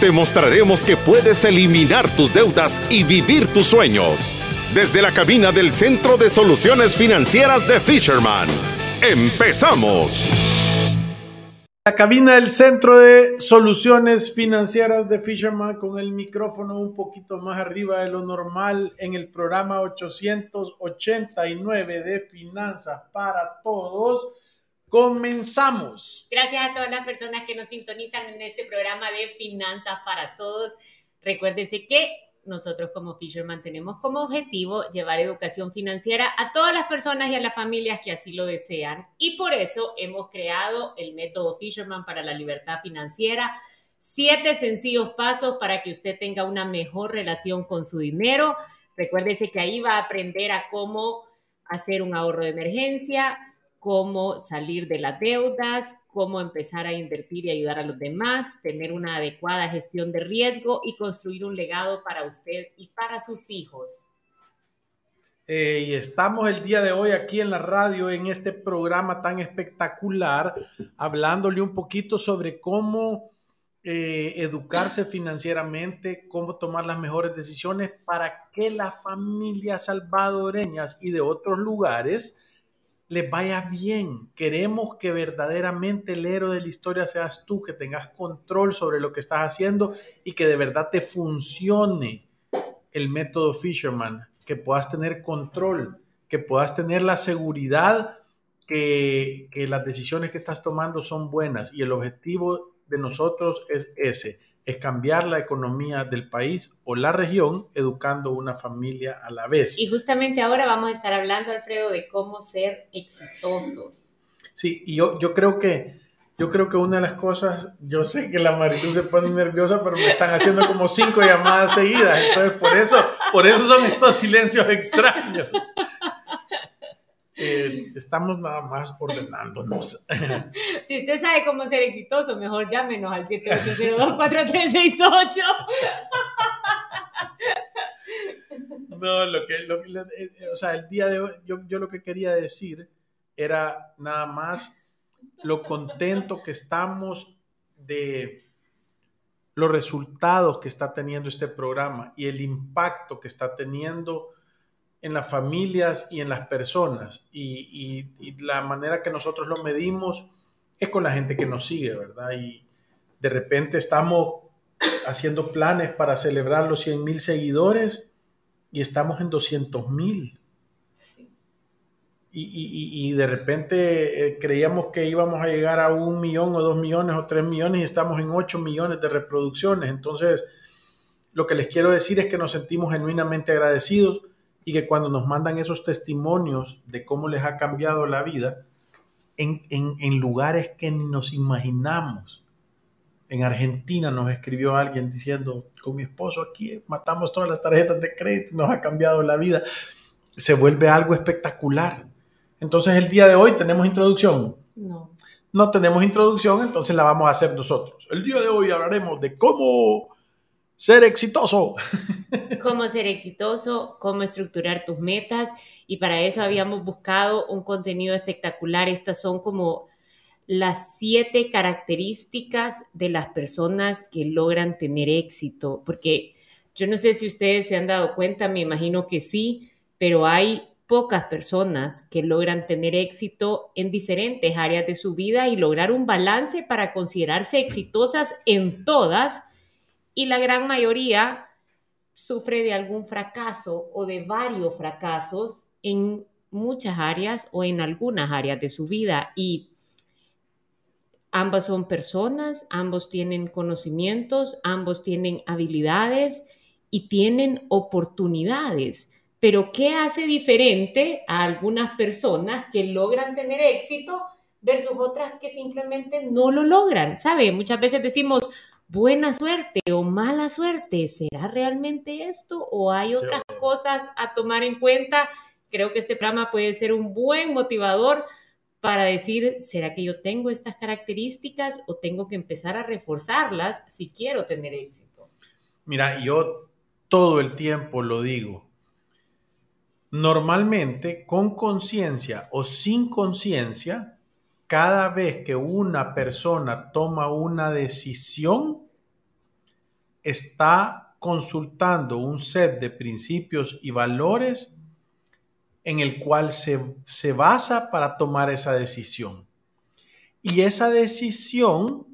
Te mostraremos que puedes eliminar tus deudas y vivir tus sueños. Desde la cabina del Centro de Soluciones Financieras de Fisherman. ¡Empezamos! La cabina del Centro de Soluciones Financieras de Fisherman con el micrófono un poquito más arriba de lo normal en el programa 889 de Finanzas para Todos. Comenzamos. Gracias a todas las personas que nos sintonizan en este programa de Finanzas para Todos. Recuérdese que nosotros como Fisherman tenemos como objetivo llevar educación financiera a todas las personas y a las familias que así lo desean. Y por eso hemos creado el método Fisherman para la libertad financiera. Siete sencillos pasos para que usted tenga una mejor relación con su dinero. Recuérdese que ahí va a aprender a cómo hacer un ahorro de emergencia, cómo salir de las deudas, cómo empezar a invertir y ayudar a los demás, tener una adecuada gestión de riesgo y construir un legado para usted y para sus hijos. Eh, y estamos el día de hoy aquí en la radio, en este programa tan espectacular, hablándole un poquito sobre cómo eh, educarse financieramente, cómo tomar las mejores decisiones para que las familias salvadoreñas y de otros lugares les vaya bien. Queremos que verdaderamente el héroe de la historia seas tú, que tengas control sobre lo que estás haciendo y que de verdad te funcione el método Fisherman, que puedas tener control, que puedas tener la seguridad que, que las decisiones que estás tomando son buenas y el objetivo de nosotros es ese, es cambiar la economía del país o la región educando una familia a la vez. Y justamente ahora vamos a estar hablando, Alfredo, de cómo ser exitosos. Sí, y yo, yo creo que yo creo que una de las cosas, yo sé que la Marilu se pone nerviosa, pero me están haciendo como cinco llamadas seguidas, entonces por eso, por eso son estos silencios extraños. Eh, estamos nada más ordenándonos. Si usted sabe cómo ser exitoso, mejor llámenos al 7802-4368. No, lo que, lo, eh, o sea, el día de hoy, yo, yo lo que quería decir era nada más lo contento que estamos de los resultados que está teniendo este programa y el impacto que está teniendo en las familias y en las personas. Y, la manera que nosotros lo medimos es con la gente que nos sigue, ¿verdad? Y de repente estamos haciendo planes para celebrar los 100 mil seguidores y estamos en 200 mil. Y, de repente eh, creíamos que íbamos a llegar a un millón o dos millones o tres millones y estamos en 8 millones de reproducciones. Entonces, lo que les quiero decir es que nos sentimos genuinamente agradecidos y que cuando nos mandan esos testimonios de cómo les ha cambiado la vida, en, en, lugares que nos imaginamos. En Argentina nos escribió alguien diciendo, con mi esposo aquí matamos todas las tarjetas de crédito, nos ha cambiado la vida. Se vuelve algo espectacular. Entonces el día de hoy tenemos introducción. No. No tenemos introducción, entonces la vamos a hacer nosotros. El día de hoy hablaremos de cómo ser exitoso. Cómo ser exitoso, cómo estructurar tus metas y para eso habíamos buscado un contenido espectacular. Estas son como las siete características de las personas que logran tener éxito, porque yo no sé si ustedes se han dado cuenta, me imagino que sí, pero hay pocas personas que logran tener éxito en diferentes áreas de su vida y lograr un balance para considerarse exitosas en todas y la gran mayoría sufre de algún fracaso o de varios fracasos en muchas áreas o en algunas áreas de su vida y ambas son personas, ambos tienen conocimientos, ambos tienen habilidades y tienen oportunidades. Pero ¿qué hace diferente a algunas personas que logran tener éxito versus otras que simplemente no lo logran? ¿Sabe? Muchas veces decimos, buena suerte o mala suerte. ¿Será realmente esto o hay otras cosas a tomar en cuenta? Creo que este programa puede ser un buen motivador para decir, ¿será que yo tengo estas características o tengo que empezar a reforzarlas si quiero tener éxito? Mira, yo todo el tiempo lo digo. Normalmente, con conciencia o sin conciencia, cada vez que una persona toma una decisión, está consultando un set de principios y valores en el cual se, se basa para tomar esa decisión. Y esa decisión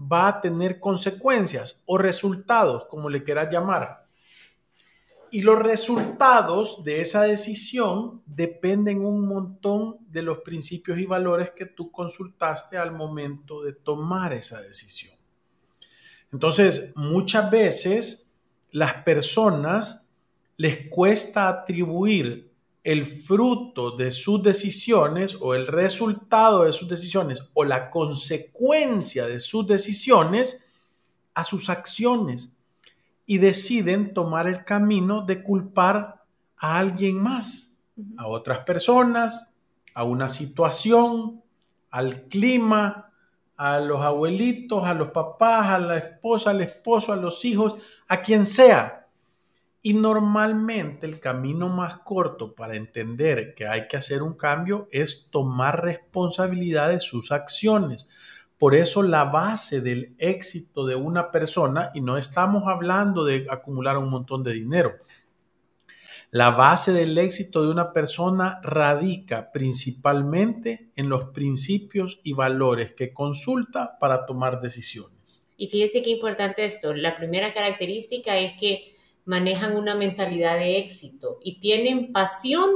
va a tener consecuencias o resultados, como le quieras llamar. Y los resultados de esa decisión dependen un montón de los principios y valores que tú consultaste al momento de tomar esa decisión. Entonces, muchas veces las personas les cuesta atribuir el fruto de sus decisiones o el resultado de sus decisiones o la consecuencia de sus decisiones a sus acciones y deciden tomar el camino de culpar a alguien más, a otras personas, a una situación, al clima, a los abuelitos, a los papás, a la esposa, al esposo, a los hijos, a quien sea. Y normalmente el camino más corto para entender que hay que hacer un cambio es tomar responsabilidad de sus acciones. Por eso la base del éxito de una persona, y no estamos hablando de acumular un montón de dinero, la base del éxito de una persona radica principalmente en los principios y valores que consulta para tomar decisiones. Y fíjese qué importante esto. La primera característica es que manejan una mentalidad de éxito y tienen pasión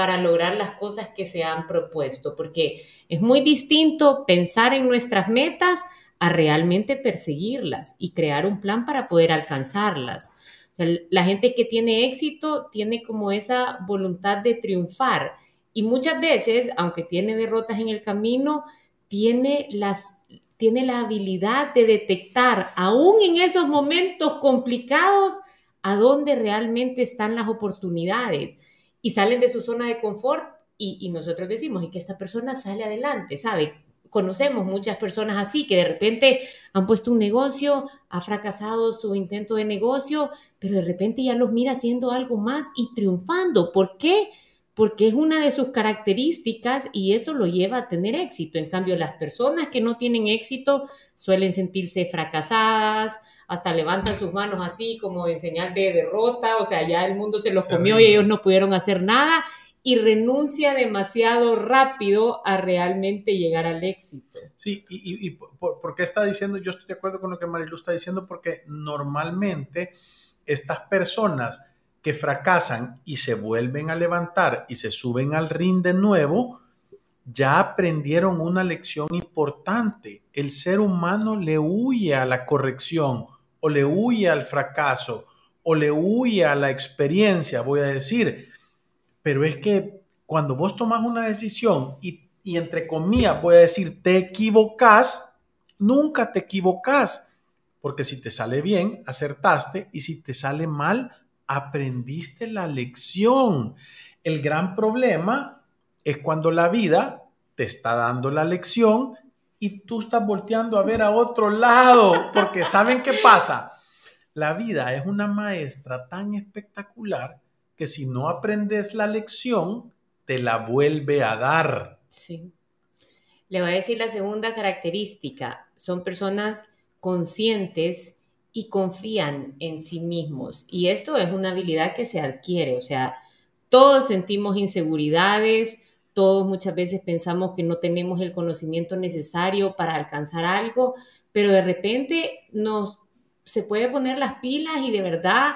para lograr las cosas que se han propuesto, porque es muy distinto pensar en nuestras metas a realmente perseguirlas y crear un plan para poder alcanzarlas. La gente que tiene éxito tiene como esa voluntad de triunfar y muchas veces, aunque tiene derrotas en el camino, tiene, las, tiene la habilidad de detectar, aún en esos momentos complicados, a dónde realmente están las oportunidades y salen de su zona de confort y, nosotros decimos, es que esta persona sale adelante, ¿sabe? conocemos muchas personas así que de repente han puesto un negocio, ha fracasado su intento de negocio, pero de repente ya los mira haciendo algo más y triunfando. ¿Por qué? Porque es una de sus características y eso lo lleva a tener éxito. En cambio, las personas que no tienen éxito suelen sentirse fracasadas, hasta levantan sus manos así como en señal de derrota, o sea, ya el mundo se los comió y ellos no pudieron hacer nada y renuncia demasiado rápido a realmente llegar al éxito. Sí, y, por, qué está diciendo, yo estoy de acuerdo con lo que Marilu está diciendo, porque normalmente estas personas que fracasan y se vuelven a levantar y se suben al ring de nuevo, ya aprendieron una lección importante. El ser humano le huye a la corrección o le huye al fracaso o le huye a la experiencia, voy a decir pero es que cuando vos tomas una decisión y, entre comillas voy a decir te equivocas, nunca te equivocas, porque si te sale bien, acertaste y si te sale mal, aprendiste la lección. El gran problema es cuando la vida te está dando la lección y tú estás volteando a ver a otro lado, porque ¿saben qué pasa? La vida es una maestra tan espectacular que si no aprendes la lección, te la vuelve a dar. Sí. Le voy a decir la segunda característica. Son personas conscientes y confían en sí mismos. Y esto es una habilidad que se adquiere. O sea, todos sentimos inseguridades, todos muchas veces pensamos que no tenemos el conocimiento necesario para alcanzar algo, pero de repente nos se puede poner las pilas y de verdad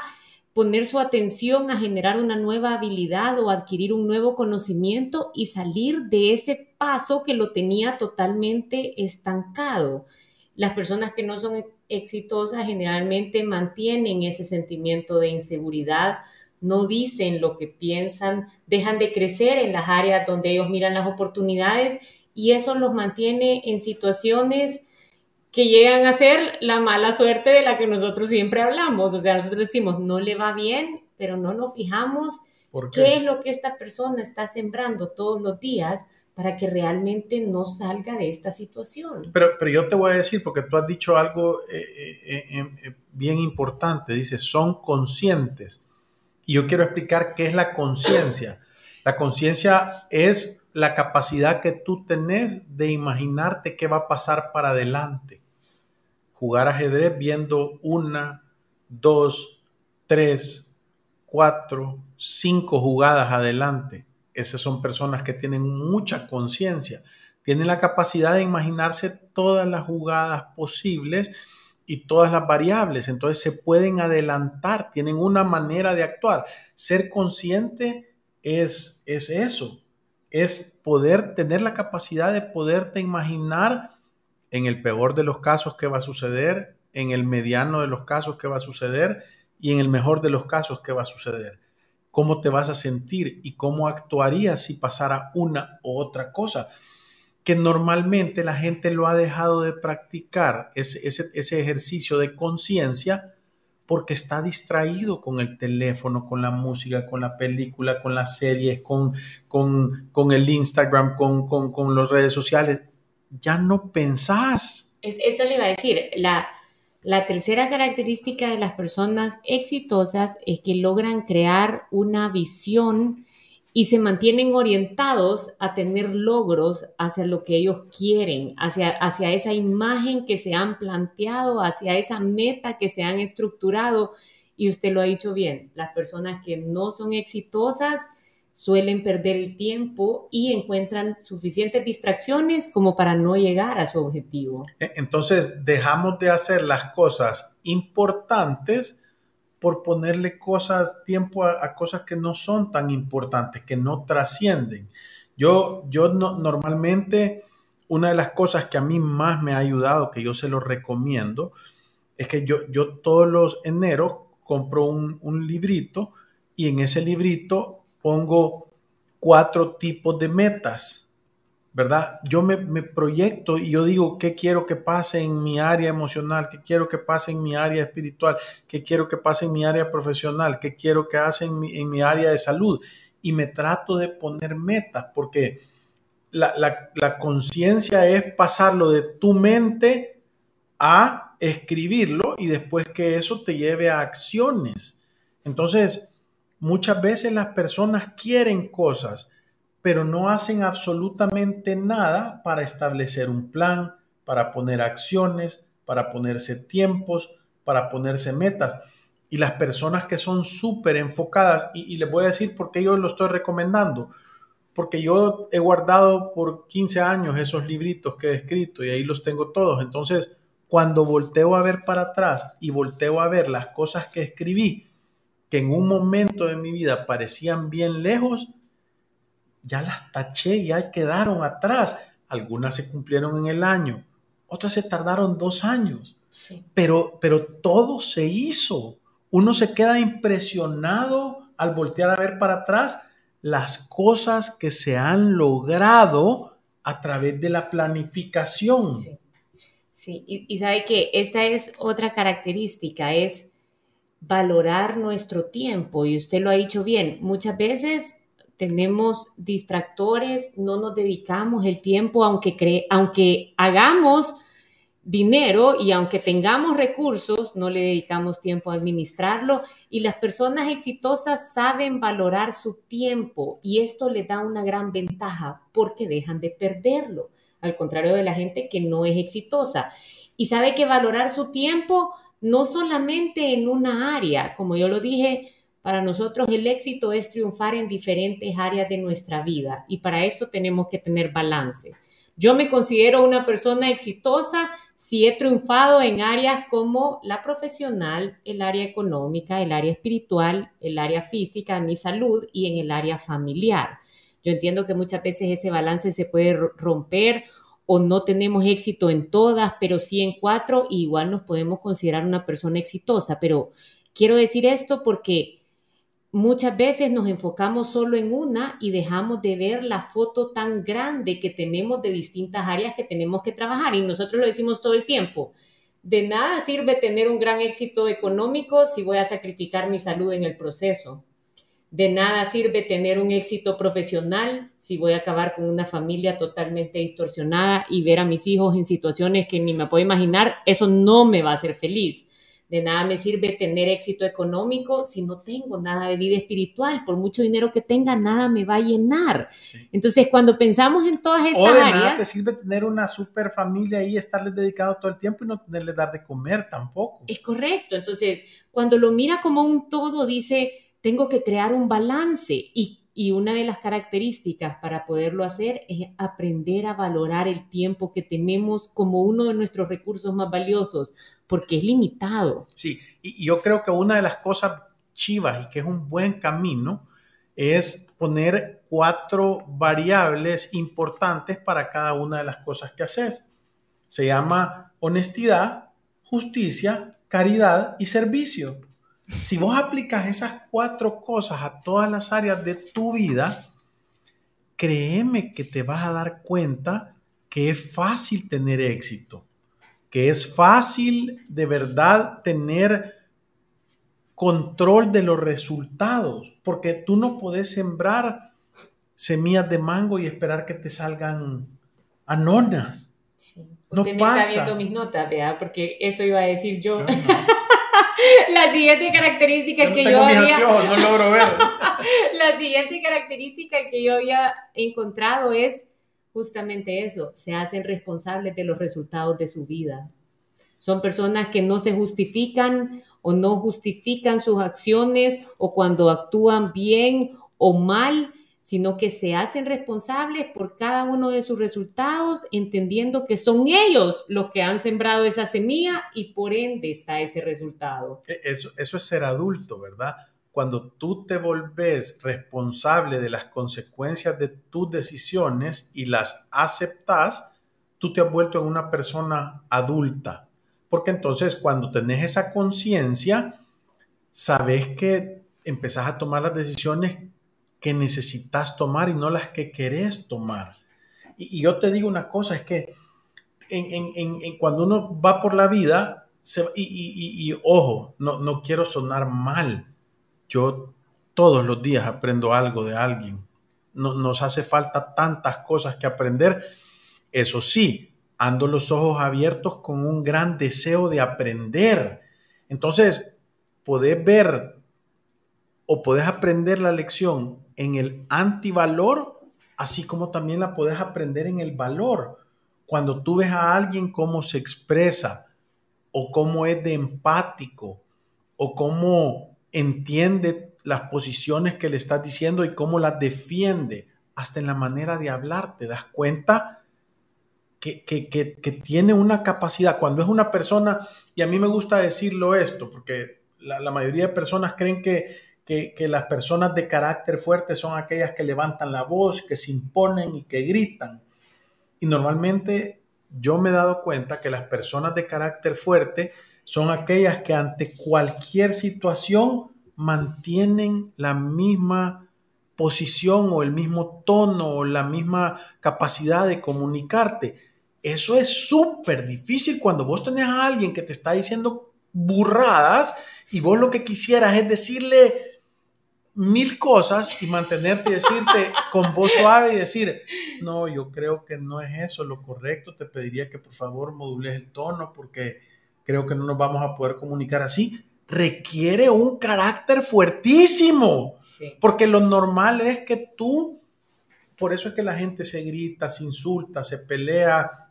poner su atención a generar una nueva habilidad o adquirir un nuevo conocimiento y salir de ese paso que lo tenía totalmente estancado. Las personas que no son exitosas generalmente mantienen ese sentimiento de inseguridad, no dicen lo que piensan, dejan de crecer en las áreas donde ellos miran las oportunidades y eso los mantiene en situaciones que llegan a ser la mala suerte de la que nosotros siempre hablamos. O sea, nosotros decimos, no le va bien, pero no nos fijamos qué? es lo que esta persona está sembrando todos los días para que realmente no salga de esta situación. Pero, yo te voy a decir, porque tú has dicho algo eh, eh, eh, bien importante, dices, son conscientes. Y yo quiero explicar qué es la conciencia. La conciencia es la capacidad que tú tenés de imaginarte qué va a pasar para adelante. Jugar ajedrez viendo una, dos, tres, cuatro, cinco jugadas adelante. Esas son personas que tienen mucha conciencia, tienen la capacidad de imaginarse todas las jugadas posibles y todas las variables. Entonces se pueden adelantar, tienen una manera de actuar. Ser consciente es, es eso, es poder tener la capacidad de poderte imaginar en el peor de los casos qué va a suceder, en el mediano de los casos qué va a suceder y en el mejor de los casos qué va a suceder. Cómo te vas a sentir y cómo actuarías si pasara una u otra cosa que normalmente la gente lo ha dejado de practicar, ese, ese, ese ejercicio de conciencia, porque está distraído con el teléfono, con la música, con la película, con las series, con, con, el Instagram, con, con, las redes sociales. Ya no pensás. eso le iba a decir. La, la tercera característica de las personas exitosas es que logran crear una visión y se mantienen orientados a tener logros hacia lo que ellos quieren, hacia, hacia esa imagen que se han planteado, hacia esa meta que se han estructurado. Y usted lo ha dicho bien, las personas que no son exitosas suelen perder el tiempo y encuentran suficientes distracciones como para no llegar a su objetivo. E, entonces, dejamos de hacer las cosas importantes por ponerle cosas, tiempo a, cosas que no son tan importantes, que no trascienden. Yo, yo normalmente, una de las cosas que a mí más me ha ayudado, que yo se lo recomiendo, es que yo, yo todos los enero compro un, un librito y en ese librito pongo cuatro tipos de metas ¿verdad? Yo me, proyecto y yo digo qué quiero que pase en mi área emocional, qué quiero que pase en mi área espiritual, qué quiero que pase en mi área profesional, qué quiero que pase en mi, en mi área de salud. Y me trato de poner metas porque la, la conciencia es pasarlo de tu mente a escribirlo y después que eso te lleve a acciones. Entonces, muchas veces las personas quieren cosas, pero no hacen absolutamente nada para establecer un plan, para poner acciones, para ponerse tiempos, para ponerse metas. Y las personas que son súper enfocadas, y, les voy a decir por qué yo lo estoy recomendando, porque yo he guardado por 15 años esos libritos que he escrito y ahí los tengo todos. Entonces, cuando volteo a ver para atrás y volteo a ver las cosas que escribí, que en un momento de mi vida parecían bien lejos, ya las taché, ya quedaron atrás. Algunas se cumplieron en el año, otras se tardaron dos años. Pero, pero todo se hizo. Uno se queda impresionado al voltear a ver para atrás las cosas que se han logrado a través de la planificación. Sí, Y, y, sabe que esta es otra característica, es valorar nuestro tiempo. Y usted lo ha dicho bien, muchas veces tenemos distractores, no nos dedicamos el tiempo, aunque, aunque hagamos dinero y aunque tengamos recursos, no le dedicamos tiempo a administrarlo. Y las personas exitosas saben valorar su tiempo y esto les da una gran ventaja porque dejan de perderlo, al contrario de la gente que no es exitosa. Y sabe que valorar su tiempo no solamente en una área, como yo lo dije, para nosotros el éxito es triunfar en diferentes áreas de nuestra vida y para esto tenemos que tener balance. Yo me considero una persona exitosa si he triunfado en áreas como la profesional, el área económica, el área espiritual, el área física, mi salud y en el área familiar. Yo entiendo que muchas veces ese balance se puede romper o no tenemos éxito en todas, pero sí en cuatro, y igual nos podemos considerar una persona exitosa. Pero quiero decir esto porque muchas veces nos enfocamos solo en una y dejamos de ver la foto tan grande que tenemos de distintas áreas que tenemos que trabajar. Y nosotros lo decimos todo el tiempo. De nada sirve tener un gran éxito económico si voy a sacrificar mi salud en el proceso. De nada sirve tener un éxito profesional si voy a acabar con una familia totalmente distorsionada y ver a mis hijos en situaciones que ni me puedo imaginar. Eso no me va a hacer feliz. De nada me sirve tener éxito económico si no tengo nada de vida espiritual. Por mucho dinero que tenga, nada me va a llenar. Entonces, cuando pensamos en todas estas o de áreas... nada te sirve tener una super familia y estarles dedicado todo el tiempo y no tenerle dar de comer tampoco. Es correcto. Entonces, cuando lo mira como un todo, dice, tengo que crear un balance y una de las características para poderlo hacer es aprender a valorar el tiempo que tenemos como uno de nuestros recursos más valiosos, porque es limitado. Sí, y yo creo que una de las cosas chivas y que es un buen camino es poner cuatro variables importantes para cada una de las cosas que haces. Se llama honestidad, justicia, caridad y servicio. Si vos aplicas esas cuatro cosas a todas las áreas de tu vida, créeme que te vas a dar cuenta que es fácil tener éxito, que es fácil de verdad tener control de los resultados, porque tú no podés sembrar semillas de mango y esperar que te salgan anonas. Sí. Usted no me está viendo mis notas, ¿verdad? Porque eso iba a decir yo. La siguiente característica que yo había no logro ver. la siguiente característica que yo había encontrado es justamente eso, se hacen responsables de los resultados de su vida. Son personas que no se justifican o no justifican sus acciones o cuando actúan bien o mal, sino que se hacen responsables por cada uno de sus resultados, entendiendo que son ellos los que han sembrado esa semilla y por ende está ese resultado. E, eso, eso es ser adulto, ¿verdad? Cuando tú te volvés responsable de las consecuencias de tus decisiones y las aceptas, tú te has vuelto en una persona adulta. Porque entonces cuando tenés esa conciencia, sabes que empezás a tomar las decisiones que necesitas tomar y no las que querés tomar. Y, yo te digo una cosa, es que en, cuando uno va por la vida, y, ojo, no, no quiero sonar mal, yo todos los días aprendo algo de alguien. No, nos hace falta tantas cosas que aprender. Eso sí, ando los ojos abiertos con un gran deseo de aprender. Entonces, podés ver o podés aprender la lección en el antivalor, así como también la puedes aprender en el valor. Cuando tú ves a alguien cómo se expresa o cómo es de empático o cómo entiende las posiciones que le estás diciendo y cómo las defiende, hasta en la manera de hablar, te das cuenta que, tiene una capacidad. Cuando es una persona, y a mí me gusta decirlo esto, porque la mayoría de personas creen que que, las personas de carácter fuerte son aquellas que levantan la voz, que se imponen y que gritan. Y normalmente yo me he dado cuenta que las personas de carácter fuerte son aquellas que ante cualquier situación mantienen la misma posición o el mismo tono o la misma capacidad de comunicarte. Eso es súper difícil cuando vos tenés a alguien que te está diciendo burradas y vos lo que quisieras es decirle mil cosas y mantenerte y decirte con voz suave y decir, no, yo creo que no es eso lo correcto, te pediría que por favor modules el tono porque creo que no nos vamos a poder comunicar así. Requiere un carácter fuertísimo, porque lo normal es que tú, por eso es que la gente se grita, se insulta, se pelea.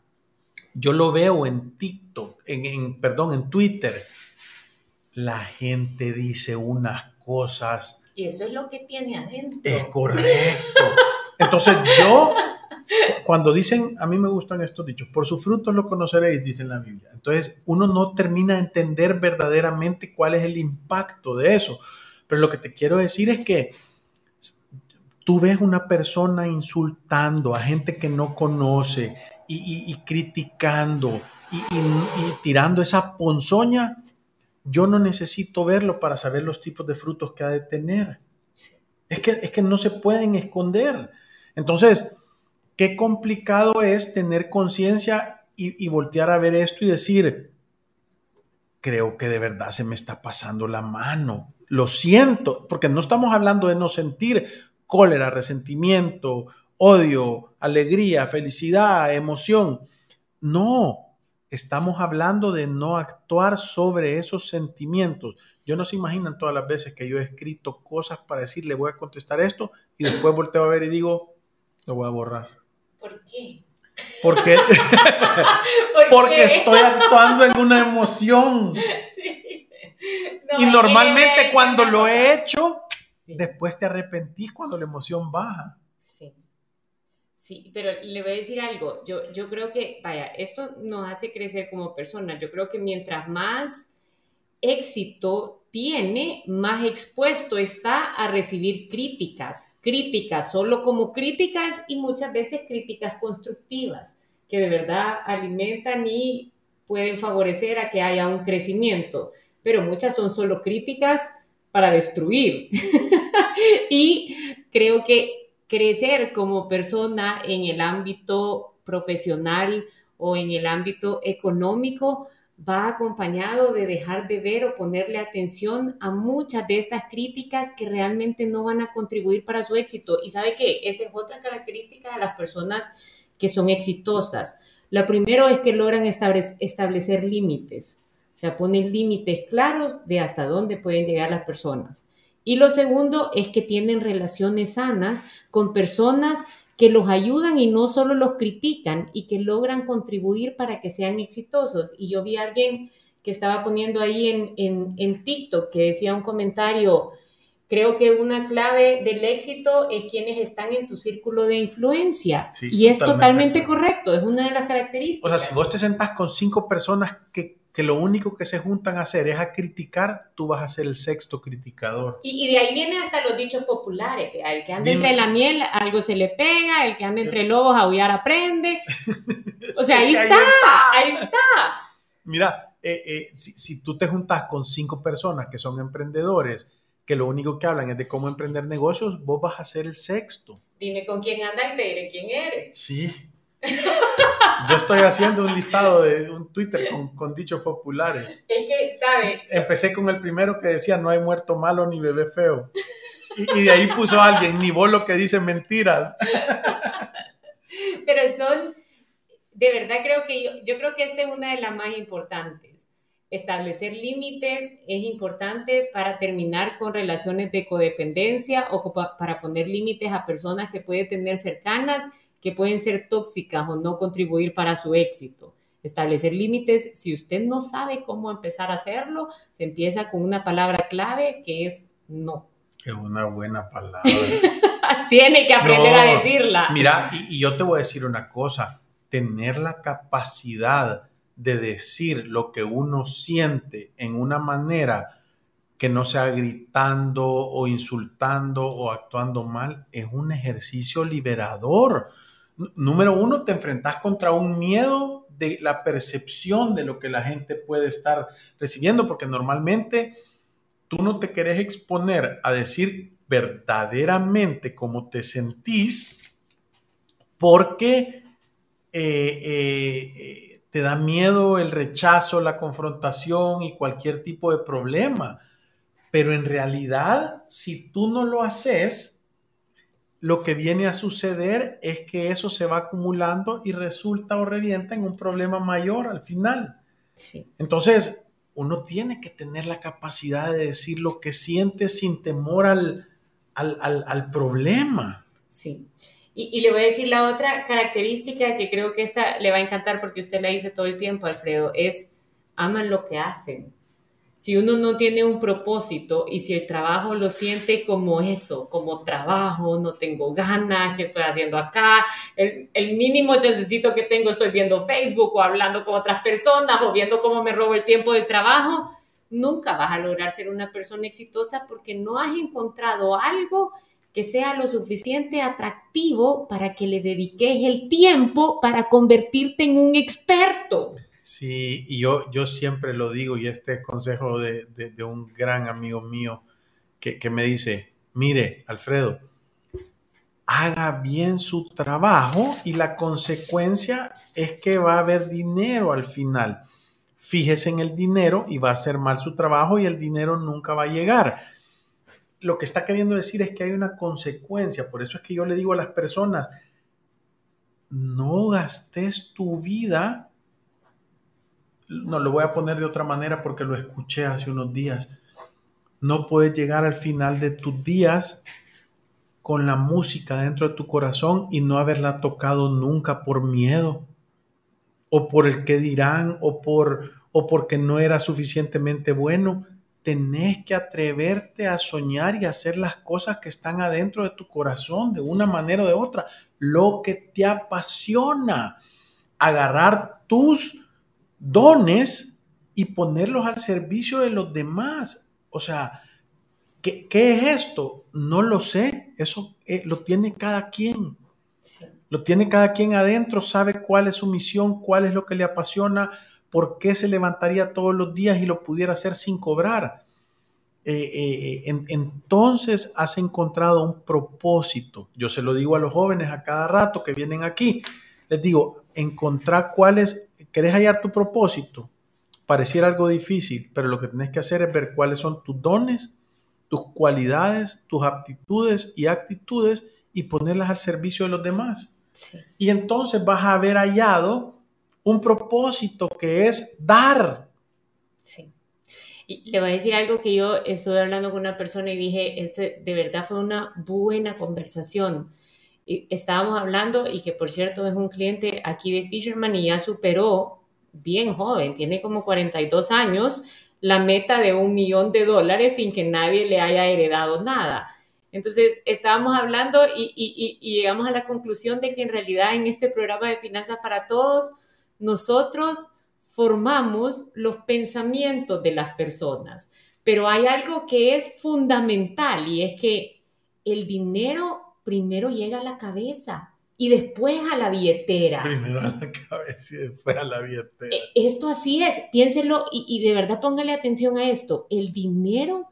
Yo lo veo en TikTok, en, en perdón, en Twitter. La gente dice unas cosas y eso es lo que tiene adentro. Es correcto. Entonces yo, cuando dicen, a mí me gustan estos dichos, por sus frutos lo conoceréis, dice la Biblia. Entonces uno no termina de entender verdaderamente cuál es el impacto de eso. Pero lo que te quiero decir es que tú ves una persona insultando a gente que no conoce y, criticando y, y tirando esa ponzoña yo no necesito verlo para saber los tipos de frutos que ha de tener. Es que, es que no se pueden esconder. Entonces, qué complicado es tener conciencia y, y voltear a ver esto y decir, creo que de verdad se me está pasando la mano. Lo siento, porque no estamos hablando de no sentir cólera, resentimiento, odio, alegría, felicidad, emoción. No, estamos hablando de no actuar sobre esos sentimientos. Yo no se imaginan todas las veces que yo he escrito cosas para decir, le voy a contestar esto y después volteo a ver y digo, lo voy a borrar. ¿Por qué? Porque, porque estoy actuando en una emoción. Sí. y normalmente cuando lo he hecho, después te arrepentís cuando la emoción baja. Sí. Pero le voy a decir algo. Yo, yo creo que, vaya, esto nos hace crecer como personas. Yo creo que mientras más éxito tiene, más expuesto está a recibir críticas. Críticas solo como críticas y muchas veces críticas constructivas que de verdad alimentan y pueden favorecer a que haya un crecimiento. Pero muchas son solo críticas para destruir. y creo que crecer como persona en el ámbito profesional o en el ámbito económico va acompañado de dejar de ver o ponerle atención a muchas de estas críticas que realmente no van a contribuir para su éxito. Y sabe que esa es otra característica de las personas que son exitosas. La primero es que logran establecer límites, o sea, ponen límites claros de hasta dónde pueden llegar las personas. Y lo segundo es que tienen relaciones sanas con personas que los ayudan y no solo los critican y que logran contribuir para que sean exitosos. Y yo vi a alguien que estaba poniendo ahí en, en, TikTok que decía un comentario, creo que una clave del éxito es quienes están en tu círculo de influencia. y es totalmente correcto, es una de las características. O sea, si vos te sentás con cinco personas que que lo único que se juntan a hacer es a criticar, tú vas a ser el sexto criticador. Y, de ahí vienen hasta los dichos populares, el que anda entre la miel algo se le pega, el que anda entre lobos aullar aprende. O sea, ahí, está, ahí está, Mira, eh, eh, si, tú te juntas con cinco personas que son emprendedores, que lo único que hablan es de cómo emprender negocios, vos vas a ser el sexto. Dime con quién andas y te diré quién eres. Sí, yo estoy haciendo un listado de un Twitter con, dichos populares. Es que, ¿sabe? Empecé con el primero que decía, no hay muerto malo ni bebé feo. Y, de ahí puso alguien, ni vos lo que dice mentiras. Pero son, de verdad creo que yo, yo creo que esta es una de las más importantes. Establecer límites es importante para terminar con relaciones de codependencia o para poner límites a personas que puede tener cercanas que pueden ser tóxicas o no contribuir para su éxito. Establecer límites, si usted no sabe cómo empezar a hacerlo, se empieza con una palabra clave que es no. Es una buena palabra. Tiene que aprender a decirla. Mira, y, y yo te voy a decir una cosa, tener la capacidad de decir lo que uno siente en una manera que no sea gritando o insultando o actuando mal, es un ejercicio liberador número uno, te enfrentas contra un miedo de la percepción de lo que la gente puede estar recibiendo, porque normalmente tú no te querés exponer a decir verdaderamente cómo te sentís, porque eh, eh, eh, te da miedo el rechazo, la confrontación y cualquier tipo de problema. Pero en realidad, si tú no lo haces, lo que viene a suceder es que eso se va acumulando y resulta o revienta en un problema mayor al final. Sí. Entonces, uno tiene que tener la capacidad de decir lo que siente sin temor al, al, problema. Sí. Y, y, le voy a decir la otra característica que creo que esta le va a encantar porque usted la dice todo el tiempo, Alfredo, es aman lo que hacen si uno no tiene un propósito y si el trabajo lo siente como eso, como trabajo, no tengo ganas, ¿qué estoy haciendo acá? El, el, mínimo chancecito que tengo estoy viendo Facebook o hablando con otras personas o viendo cómo me robo el tiempo del trabajo, nunca vas a lograr ser una persona exitosa porque no has encontrado algo que sea lo suficiente atractivo para que le dediques el tiempo para convertirte en un experto. Sí, y yo, yo siempre lo digo, y este consejo de, un gran amigo mío que, me dice, Mire, Alfredo, haga bien su trabajo y la consecuencia es que va a haber dinero al final. Fíjese en el dinero y va a hacer mal su trabajo y el dinero nunca va a llegar. Lo que está queriendo decir es que hay una consecuencia. Por eso es que yo le digo a las personas, no gastes tu vida. No lo voy a poner de otra manera porque lo escuché hace unos días. No puedes llegar al final de tus días con la música dentro de tu corazón y no haberla tocado nunca por miedo o por el que dirán o por o porque no era suficientemente bueno. Tenés que atreverte a soñar y hacer las cosas que están adentro de tu corazón de una manera o de otra. Lo que te apasiona. Agarrar tus dones y ponerlos al servicio de los demás. O sea, ¿Qué, es esto? No lo sé. Eso eh, lo tiene cada quien. Lo tiene cada quien adentro, sabe cuál es su misión, cuál es lo que le apasiona, por qué se levantaría todos los días y lo pudiera hacer sin cobrar. Eh, eh, entonces has encontrado un propósito. Yo se lo digo a los jóvenes a cada rato que vienen aquí. Les digo, encontrar cuál es, ¿querés hallar tu propósito? Pareciera algo difícil, pero lo que tenés que hacer es ver cuáles son tus dones, tus cualidades, tus aptitudes y actitudes y ponerlas al servicio de los demás. Y entonces vas a haber hallado un propósito que es dar. Sí. Y le voy a decir algo que yo estuve hablando con una persona y dije, este de verdad fue una buena conversación. Y estábamos hablando y que por cierto es un cliente aquí de Fisherman y ya superó bien joven, tiene como 42 años, la meta de un millón de dólares sin que nadie le haya heredado nada. Entonces, estábamos hablando y, llegamos a la conclusión de que en realidad en este programa de Finanzas para Todos, nosotros formamos los pensamientos de las personas, pero hay algo que es fundamental y es que el dinero primero llega a la cabeza y después a la billetera. Primero a la cabeza y después a la billetera. E, esto así es, piénselo y, y, de verdad póngale atención a esto. El dinero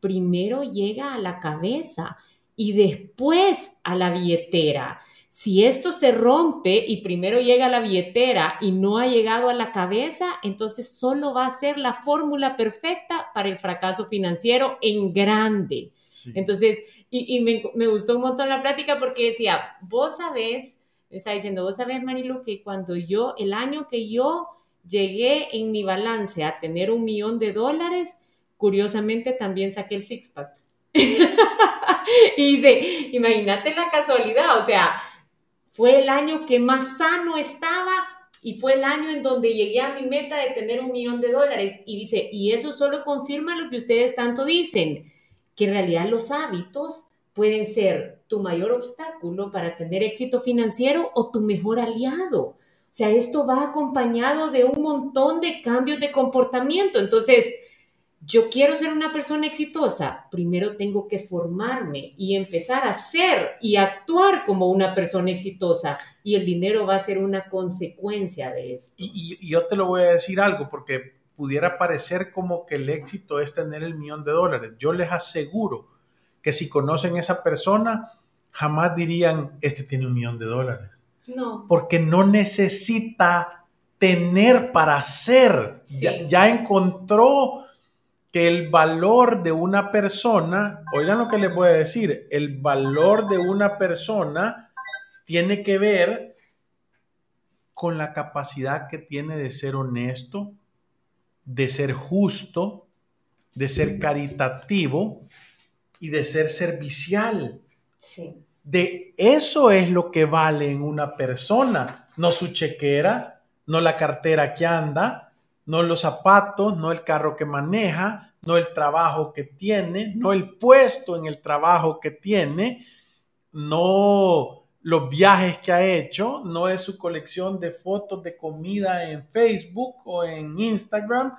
primero llega a la cabeza y después a la billetera. Si esto se rompe y primero llega a la billetera y no ha llegado a la cabeza, entonces solo va a ser la fórmula perfecta para el fracaso financiero en grande. Entonces, y, me, gustó un montón la plática porque decía, vos sabés, me está diciendo, vos sabés, Marilu, que cuando yo, el año que yo llegué en mi balance a tener un millón de dólares, curiosamente también saqué el six-pack. y dice, imagínate la casualidad, o sea, fue el año que más sano estaba y fue el año en donde llegué a mi meta de tener un millón de dólares. Y dice, y eso solo confirma lo que ustedes tanto dicen que en realidad los hábitos pueden ser tu mayor obstáculo para tener éxito financiero o tu mejor aliado. O sea, esto va acompañado de un montón de cambios de comportamiento. Entonces, yo quiero ser una persona exitosa, primero tengo que formarme y empezar a ser y actuar como una persona exitosa y el dinero va a ser una consecuencia de eso. Y, y, yo te lo voy a decir algo porque pudiera parecer como que el éxito es tener el millón de dólares. Yo les aseguro que si conocen a esa persona, jamás dirían, este tiene un millón de dólares. No. Porque no necesita tener para ser. Ya, encontró que el valor de una persona, oigan lo que les voy a decir, el valor de una persona tiene que ver con la capacidad que tiene de ser honesto, de ser justo, de ser caritativo y de ser servicial. De eso es lo que vale en una persona, no su chequera, no la cartera que anda, no los zapatos, no el carro que maneja, no el trabajo que tiene, no el puesto en el trabajo que tiene, no los viajes que ha hecho, no es su colección de fotos de comida en Facebook o en Instagram,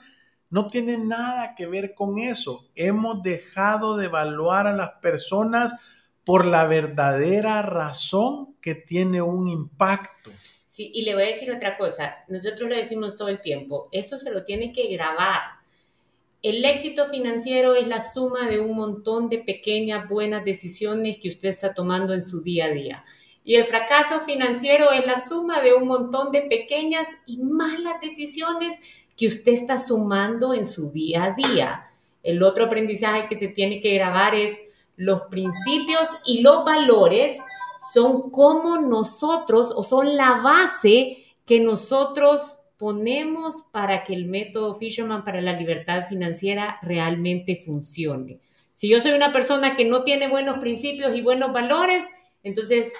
no tiene nada que ver con eso. Hemos dejado de evaluar a las personas por la verdadera razón que tiene un impacto. Sí, y le voy a decir otra cosa, nosotros le decimos todo el tiempo, esto se lo tiene que grabar El éxito financiero es la suma de un montón de pequeñas buenas decisiones que usted está tomando en su día a día. Y el fracaso financiero es la suma de un montón de pequeñas y malas decisiones que usted está sumando en su día a día. El otro aprendizaje que se tiene que grabar es los principios y los valores son como nosotros o son la base que nosotros ponemos para que el método Fisherman para la libertad financiera realmente funcione. Si yo soy una persona que no tiene buenos principios y buenos valores, entonces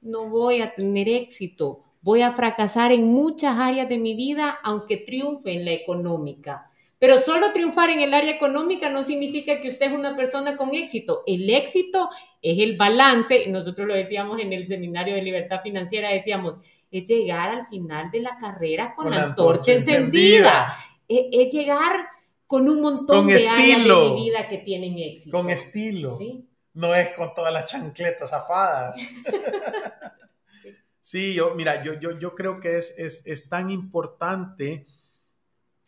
no voy a tener éxito, voy a fracasar en muchas áreas de mi vida, aunque triunfe en la económica. Pero solo triunfar en el área económica no significa que usted es una persona con éxito. El éxito es el balance, nosotros lo decíamos en el seminario de libertad financiera, decíamos, es llegar al final de la carrera con, la antorcha, encendida, Es, llegar con un montón de áreas de mi vida que tienen éxito. Con estilo. ¿Sí? No es con todas las chancletas afadas. sí, yo, mira, yo, yo, yo creo que es, es, tan importante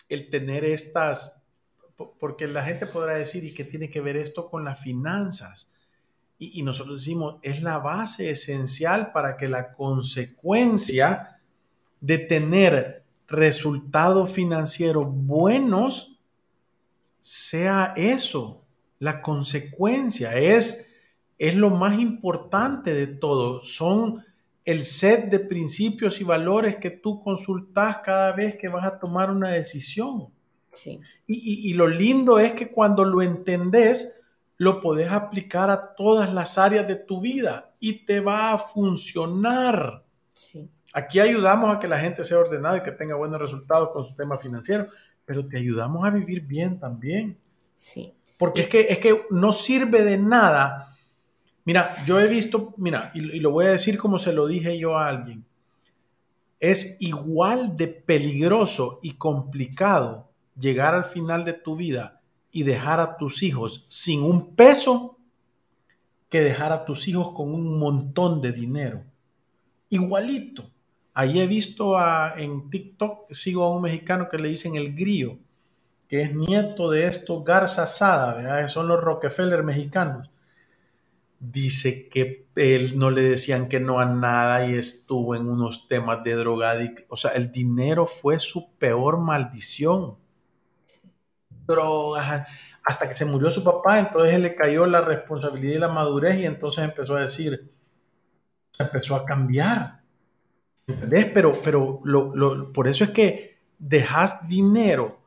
el tener estas, porque la gente podrá decir, ¿y qué tiene que ver esto con las finanzas? Y, y, nosotros decimos, es la base esencial para que la consecuencia de tener resultados financieros buenos sea eso, la consecuencia es, es lo más importante de todo. Son el set de principios y valores que tú consultas cada vez que vas a tomar una decisión. Sí. Y, lo lindo es que cuando lo entendés, lo podés aplicar a todas las áreas de tu vida y te va a funcionar. Sí. Aquí ayudamos a que la gente sea ordenada y que tenga buenos resultados con su tema financiero, pero te ayudamos a vivir bien también. Sí. Porque es que, es que no sirve de nada. Mira, yo he visto, mira, y, lo voy a decir como se lo dije yo a alguien, es igual de peligroso y complicado llegar al final de tu vida y dejar a tus hijos sin un peso que dejar a tus hijos con un montón de dinero. Igualito. Ahí he visto a, en TikTok, sigo a un mexicano que le dicen el grillo que es nieto de estos Garza Sada, ¿verdad? son los Rockefeller mexicanos, dice que él no le decían que no a nada y estuvo en unos temas de drogadicción. O sea, el dinero fue su peor maldición. Drogas. Hasta que se murió su papá, entonces le cayó la responsabilidad y la madurez y entonces empezó a decir, empezó a cambiar. ¿Entendés? Pero, pero por eso es que dejas dinero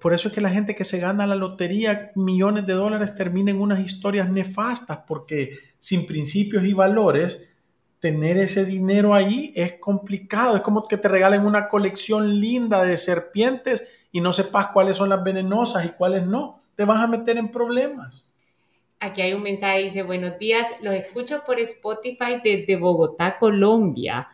por eso es que la gente que se gana la lotería millones de dólares termina en unas historias nefastas, porque sin principios y valores, tener ese dinero ahí es complicado. Es como que te regalen una colección linda de serpientes y no sepas cuáles son las venenosas y cuáles no. Te vas a meter en problemas. Aquí hay un mensaje, dice, buenos días, los escucho por Spotify desde Bogotá, Colombia.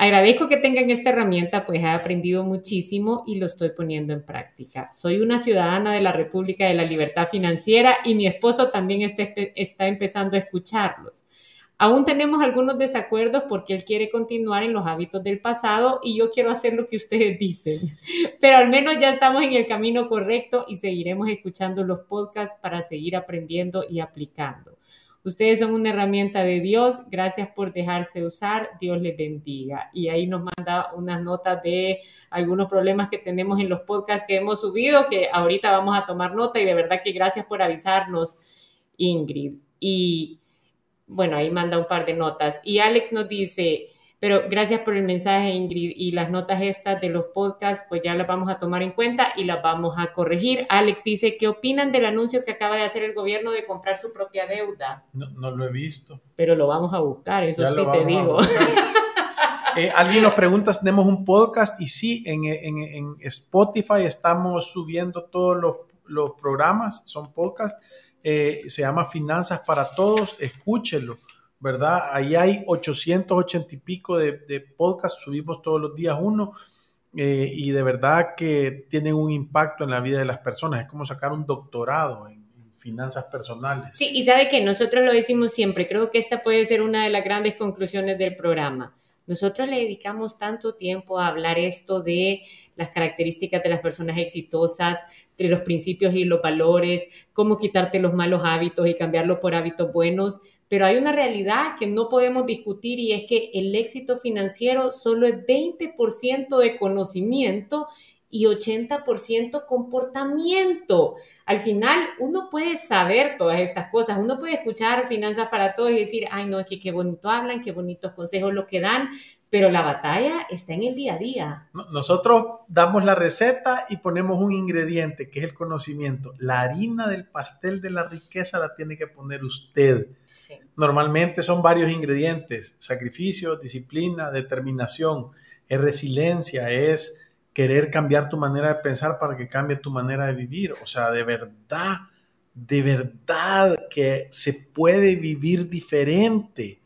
Agradezco que tengan esta herramienta, pues he aprendido muchísimo y lo estoy poniendo en práctica. Soy una ciudadana de la República de la Libertad Financiera y mi esposo también está, está empezando a escucharlos. Aún tenemos algunos desacuerdos porque él quiere continuar en los hábitos del pasado y yo quiero hacer lo que ustedes dicen. Pero al menos ya estamos en el camino correcto y seguiremos escuchando los podcasts para seguir aprendiendo y aplicando. Ustedes son una herramienta de Dios, gracias por dejarse usar, Dios les bendiga. Y ahí nos manda unas notas de algunos problemas que tenemos en los podcasts que hemos subido, que ahorita vamos a tomar nota y de verdad que gracias por avisarnos, Ingrid. Y bueno, ahí manda un par de notas. Y Alex nos dice, pero gracias por el mensaje, Ingrid. Y las notas estas de los podcasts, pues ya las vamos a tomar en cuenta y las vamos a corregir. Alex dice, ¿qué opinan del anuncio que acaba de hacer el gobierno de comprar su propia deuda? No, no lo he visto. Pero lo vamos a buscar, eso sí te digo. Eh, alguien nos pregunta tenemos un podcast y sí, en, en, en Spotify estamos subiendo todos los, los programas, son podcasts. Eh, se llama Finanzas para Todos, escúchenlo ¿verdad? Ahí hay 880 y pico de, podcasts, subimos todos los días uno. Eh, y de verdad que tienen un impacto en la vida de las personas. Es como sacar un doctorado en, finanzas personales. Sí, y sabe que nosotros lo decimos siempre, creo que esta puede ser una de las grandes conclusiones del programa. nosotros le dedicamos tanto tiempo a hablar esto de las características de las personas exitosas, de los principios y los valores, cómo quitarte los malos hábitos y cambiarlos por hábitos buenos, pero hay una realidad que no podemos discutir y es que el éxito financiero solo es 20% de conocimiento y 80% comportamiento. Al final, uno puede saber todas estas cosas, uno puede escuchar finanzas para todos y decir, ay, no, es que qué bonito hablan, qué bonitos consejos lo que dan, pero la batalla está en el día a día. Nosotros damos la receta y ponemos un ingrediente, que es el conocimiento. La harina del pastel de la riqueza la tiene que poner usted. Normalmente son varios ingredientes, sacrificio, disciplina, determinación, es resiliencia, es querer cambiar tu manera de pensar para que cambie tu manera de vivir. O sea, de verdad, de verdad que se puede vivir diferente.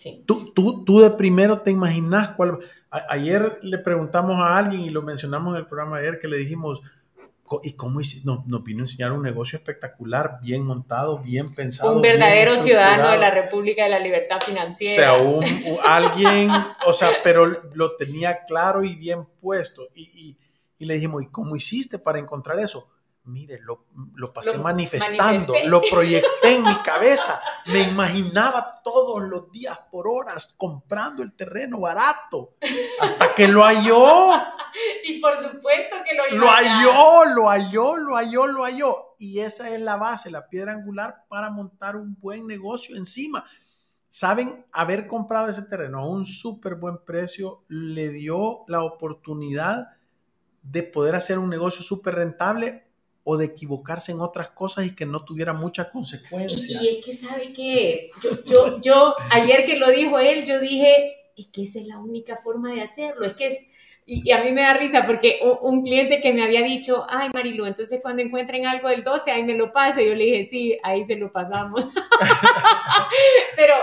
Sí. Tú, tú, tú de primero te imaginas cuál... ayer le preguntamos a alguien y lo mencionamos en el programa de ayer que le dijimos, ¿Y cómo nos, nos, vino a enseñar un negocio espectacular, bien montado, bien pensado? Un verdadero ciudadano de la República de la Libertad Financiera. O sea, un, alguien, o sea, pero lo tenía claro y bien puesto. Y, y, y le dijimos, ¿y cómo hiciste para encontrar eso? Mire, lo, lo pasé manifestando, lo proyecté en mi cabeza, me imaginaba todos los días por horas comprando el terreno barato, hasta que lo halló. Y por supuesto que lo, lo halló, lo halló, lo halló, lo halló. Y esa es la base, la piedra angular para montar un buen negocio encima. Saben, haber comprado ese terreno a un súper buen precio le dio la oportunidad de poder hacer un negocio súper rentable o de equivocarse en otras cosas y que no tuviera mucha consecuencia. Y, es que sabe qué es. Yo, yo, yo, ayer que lo dijo él, yo dije, es que esa es la única forma de hacerlo. Es que es, y, a mí me da risa porque un, cliente que me había dicho, ay Marilu, entonces cuando encuentren algo del 12, ahí me lo paso. Yo le dije, sí, ahí se lo pasamos. Pero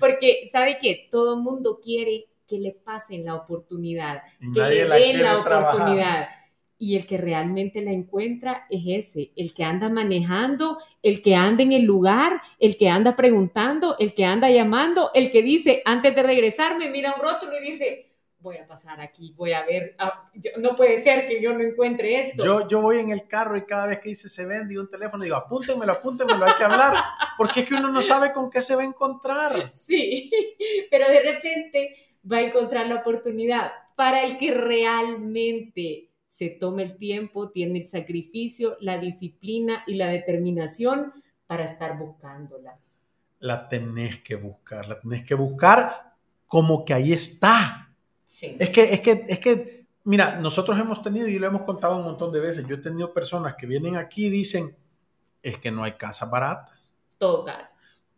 porque sabe que todo mundo quiere que le pasen la oportunidad, que le den la oportunidad y el que realmente la encuentra es ese, el que anda manejando, el que anda en el lugar, el que anda preguntando, el que anda llamando, el que dice, antes de regresarme, mira un rótulo y dice, voy a pasar aquí, voy a ver, ah, no puede ser que yo no encuentre esto. Yo, yo voy en el carro y cada vez que dice se vende y un teléfono digo, apúntenmelo, apúntenmelo, hay que hablar, porque es que uno no sabe con qué se va a encontrar. Sí, pero de repente va a encontrar la oportunidad para el que realmente se tome el tiempo, tiene el sacrificio, la disciplina y la determinación para estar buscándola. La tenés que buscar, la tenés que buscar como que ahí está. Es que, es que, es que, mira, nosotros hemos tenido, y lo hemos contado un montón de veces, yo he tenido personas que vienen aquí y dicen, es que no hay casas baratas. Todo caro.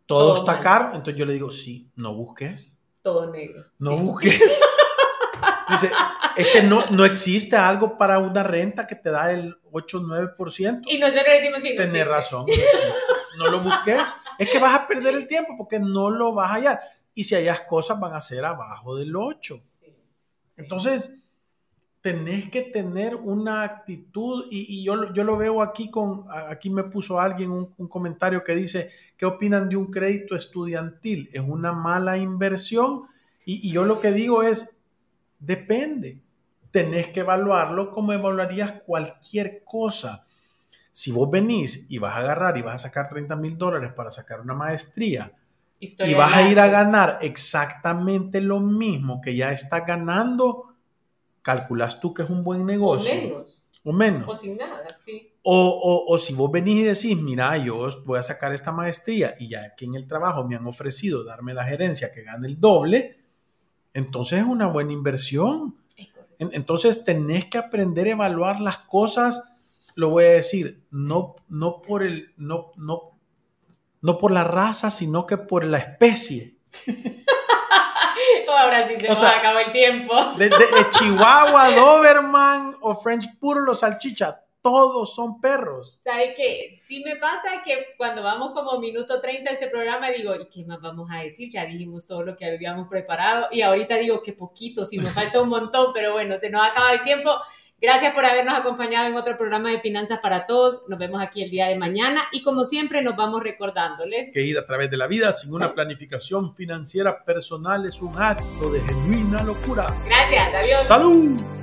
Todo, está caro. Entonces yo le digo, sí, no busques. Todo negro. No busques. Dice, es que no, no existe algo para una renta que te da el 8 o 9%. Y nosotros decimos, sí, no Tienes razón, no, no lo busques. Es que vas a perder el tiempo porque no lo vas a hallar. Y si hallas cosas, van a ser abajo del 8. Entonces, tenés que tener una actitud, y, yo, yo, lo veo aquí con, aquí me puso alguien un, un, comentario que dice, ¿qué opinan de un crédito estudiantil? ¿Es una mala inversión? Y, y yo lo que digo es, Depende. Tenés que evaluarlo como evaluarías cualquier cosa. Si vos venís y vas a agarrar y vas a sacar 30 mil dólares para sacar una maestría y vas a ir a ganar exactamente lo mismo que ya estás ganando, calculas tú que es un buen negocio. O menos. O menos. O sin nada, sí. O, o, si vos venís y decís, mira, yo voy a sacar esta maestría y ya aquí en el trabajo me han ofrecido darme la gerencia que gane el doble, entonces es una buena inversión. Entonces tenés que aprender a evaluar las cosas, lo voy a decir, no, no, por, el, no, no, no por la raza, sino que por la especie. Ahora sí se nos acabó el tiempo. De, Chihuahua, Doberman o French Puro, los salchichas, todos son perros. ¿Sabe qué? Sí me pasa que cuando vamos como minuto 30 de este programa digo, ¿y qué más vamos a decir? Ya dijimos todo lo que habíamos preparado y ahorita digo que poquito, si nos falta un montón, pero bueno, se nos acaba el tiempo. Gracias por habernos acompañado en otro programa de Finanzas para Todos. Nos vemos aquí el día de mañana y como siempre nos vamos recordándoles que ir a través de la vida sin una planificación financiera personal es un acto de genuina locura. Gracias, adiós. Salud.